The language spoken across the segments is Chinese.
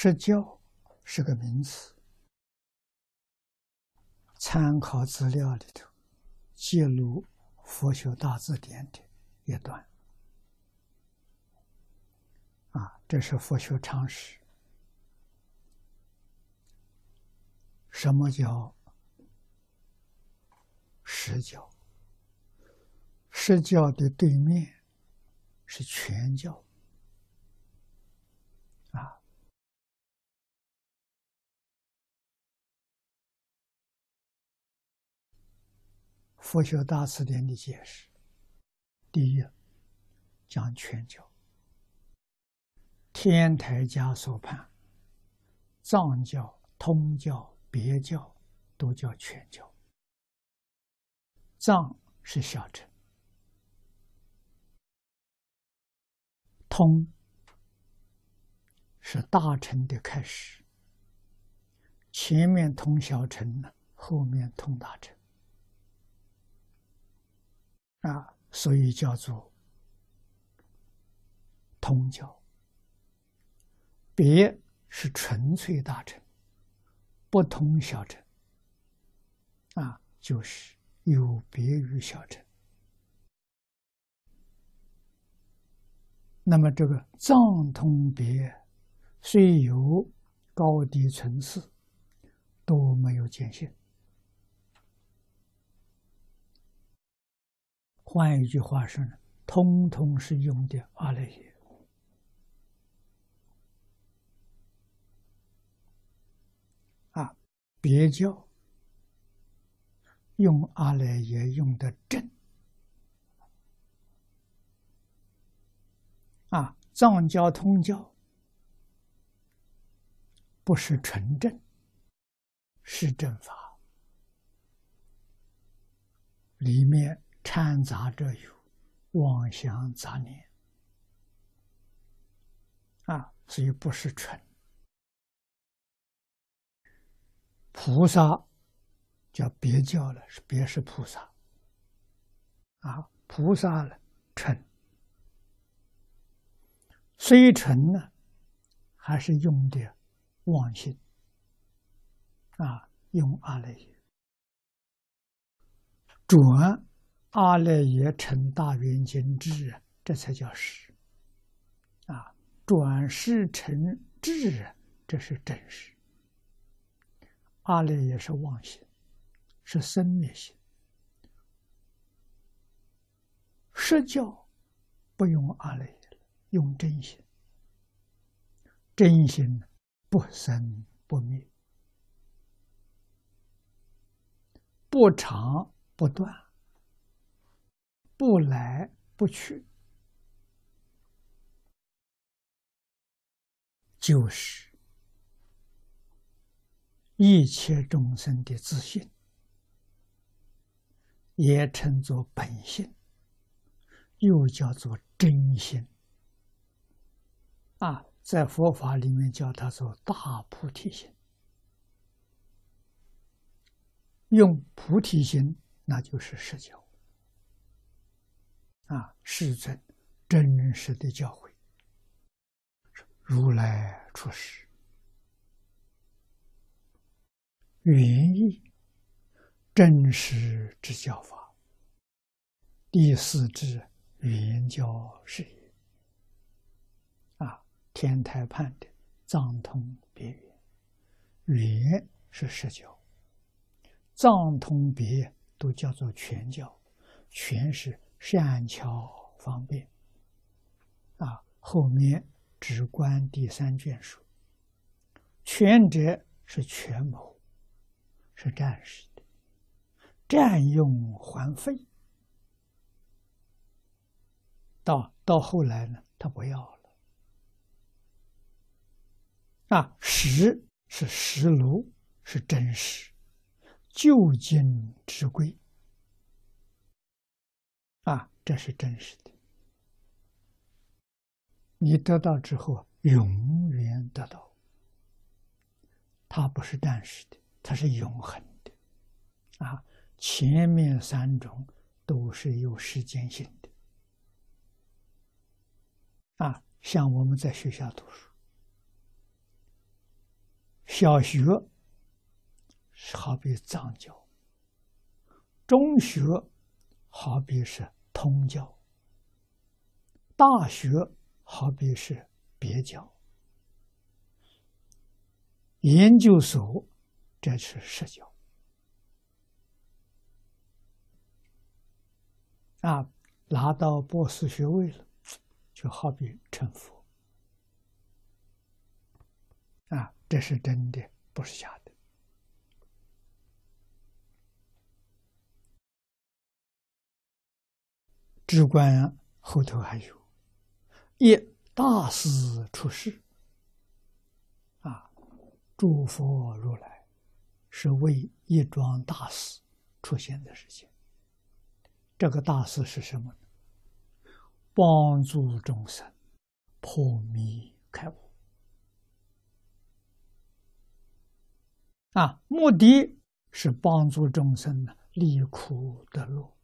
释教是个名词，参考资料里头记录《佛学大字典》的一段，啊，这是佛学常识。什么叫实教？实教的对面是全教。佛学大辞典的解释：第一，讲全教，天台家所判，藏教、通教、别教都叫全教。藏是小乘，通是大乘的开始，前面通小乘呢，后面通大乘。啊，所以叫做通教。别是纯粹大乘，不通小乘。啊，就是有别于小乘。那么这个藏通别虽有高低层次，都没有界限。换一句话说呢，通通是用的阿赖耶啊，别教用阿赖耶用的正啊，藏教通教不是纯正，是正法里面。掺杂着有妄想杂念。啊，所以不是纯。菩萨，叫别教了，是别是菩萨。啊，菩萨了纯，虽纯呢，还是用的妄心。啊，用阿赖耶。转。阿赖耶成大圆镜智，这才叫实。啊，转世成智，这是真实。阿赖耶是妄心，是生灭心。实教不用阿赖耶，用真心。真心不生不灭，不长不断。不来不去，就是一切众生的自信，也称作本性，又叫做真心。啊，在佛法里面叫它做大菩提心。用菩提心，那就是实教。啊，世尊真实的教诲，如来出世，原意真实之教法，第四之原教是也。啊，天台判的藏通别圆，圆是实教，藏通别都叫做全教，全是。善巧方便，啊，后面只观第三卷书。全者是权谋，是战士的，占用还费。到到后来呢，他不要了。啊，实是实炉，是真实，究竟之贵。啊，这是真实的。你得到之后，永远得到。它不是暂时的，它是永恒的。啊，前面三种都是有时间性的。啊，像我们在学校读书，小学好比藏教，中学好比是通教，大学好比是别教，研究所这是实教。啊，拿到博士学位了，就好比成佛。啊，这是真的，不是假的。智观后头还有，一大师出世。啊，诸佛如来是为一桩大事出现的事情。这个大事是什么呢？帮助众生破迷开悟啊！目的是帮助众生呢离苦得乐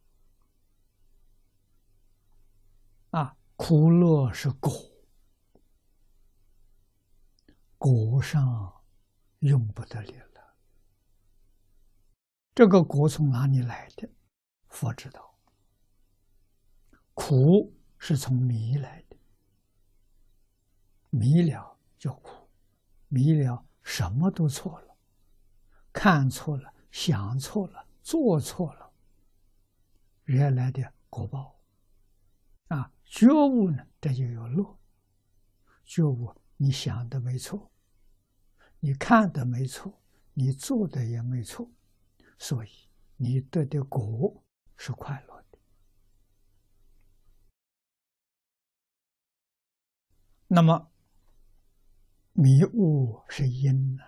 啊！苦乐是果，果上用不得了了。这个果从哪里来的？佛知道。苦是从迷来的，迷了叫苦，迷了什么都错了，看错了，想错了，做错了，原来的果报！觉悟呢，这就有乐。觉悟，你想的没错，你看的没错，你做的也没错，所以你得的果是快乐的。那么，迷悟是因呢，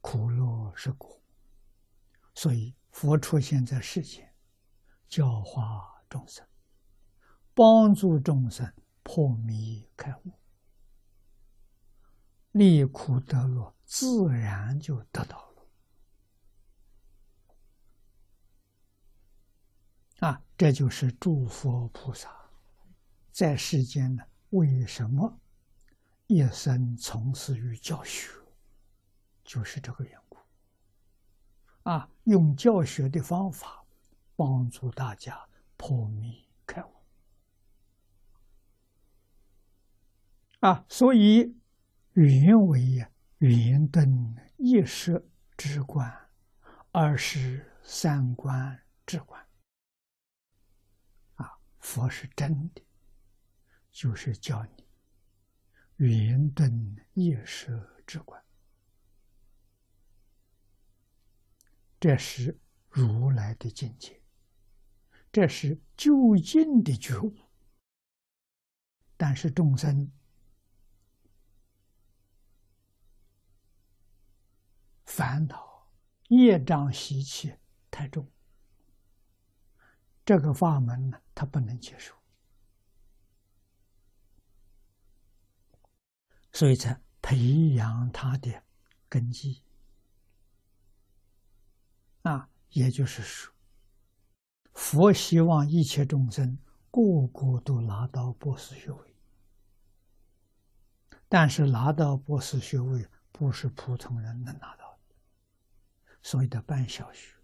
苦乐是果，所以佛出现在世间，教化众生，帮助众生破迷开悟，离苦得乐，自然就得到了。啊，这就是诸佛菩萨在世间呢，为什么？一生从事于教学，就是这个缘故。啊，用教学的方法帮助大家破迷开悟。啊，所以云为云灯一识之观，二是三观之观。啊，佛是真的，就是教你。圆顿夜舍之观，这是如来的境界，这是究竟的觉悟。但是众生烦恼、业障习气太重，这个法门呢，他不能接受。所以才培养他的根基啊，也就是说，佛希望一切众生个个都拿到博士学位，但是拿到博士学位不是普通人能拿的，所以的办小学、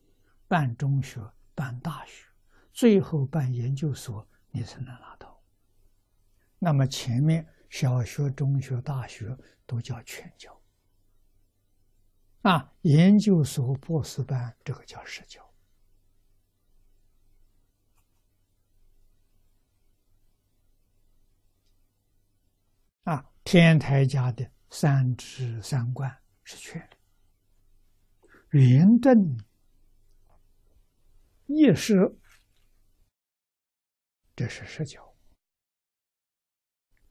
办中学、办大学，最后办研究所，你才能拿到。那么前面。小学、中学、大学都叫全教，啊，研究所、博士班这个叫实教，啊，天台家的三知三观是全的，明正夜市这是十九。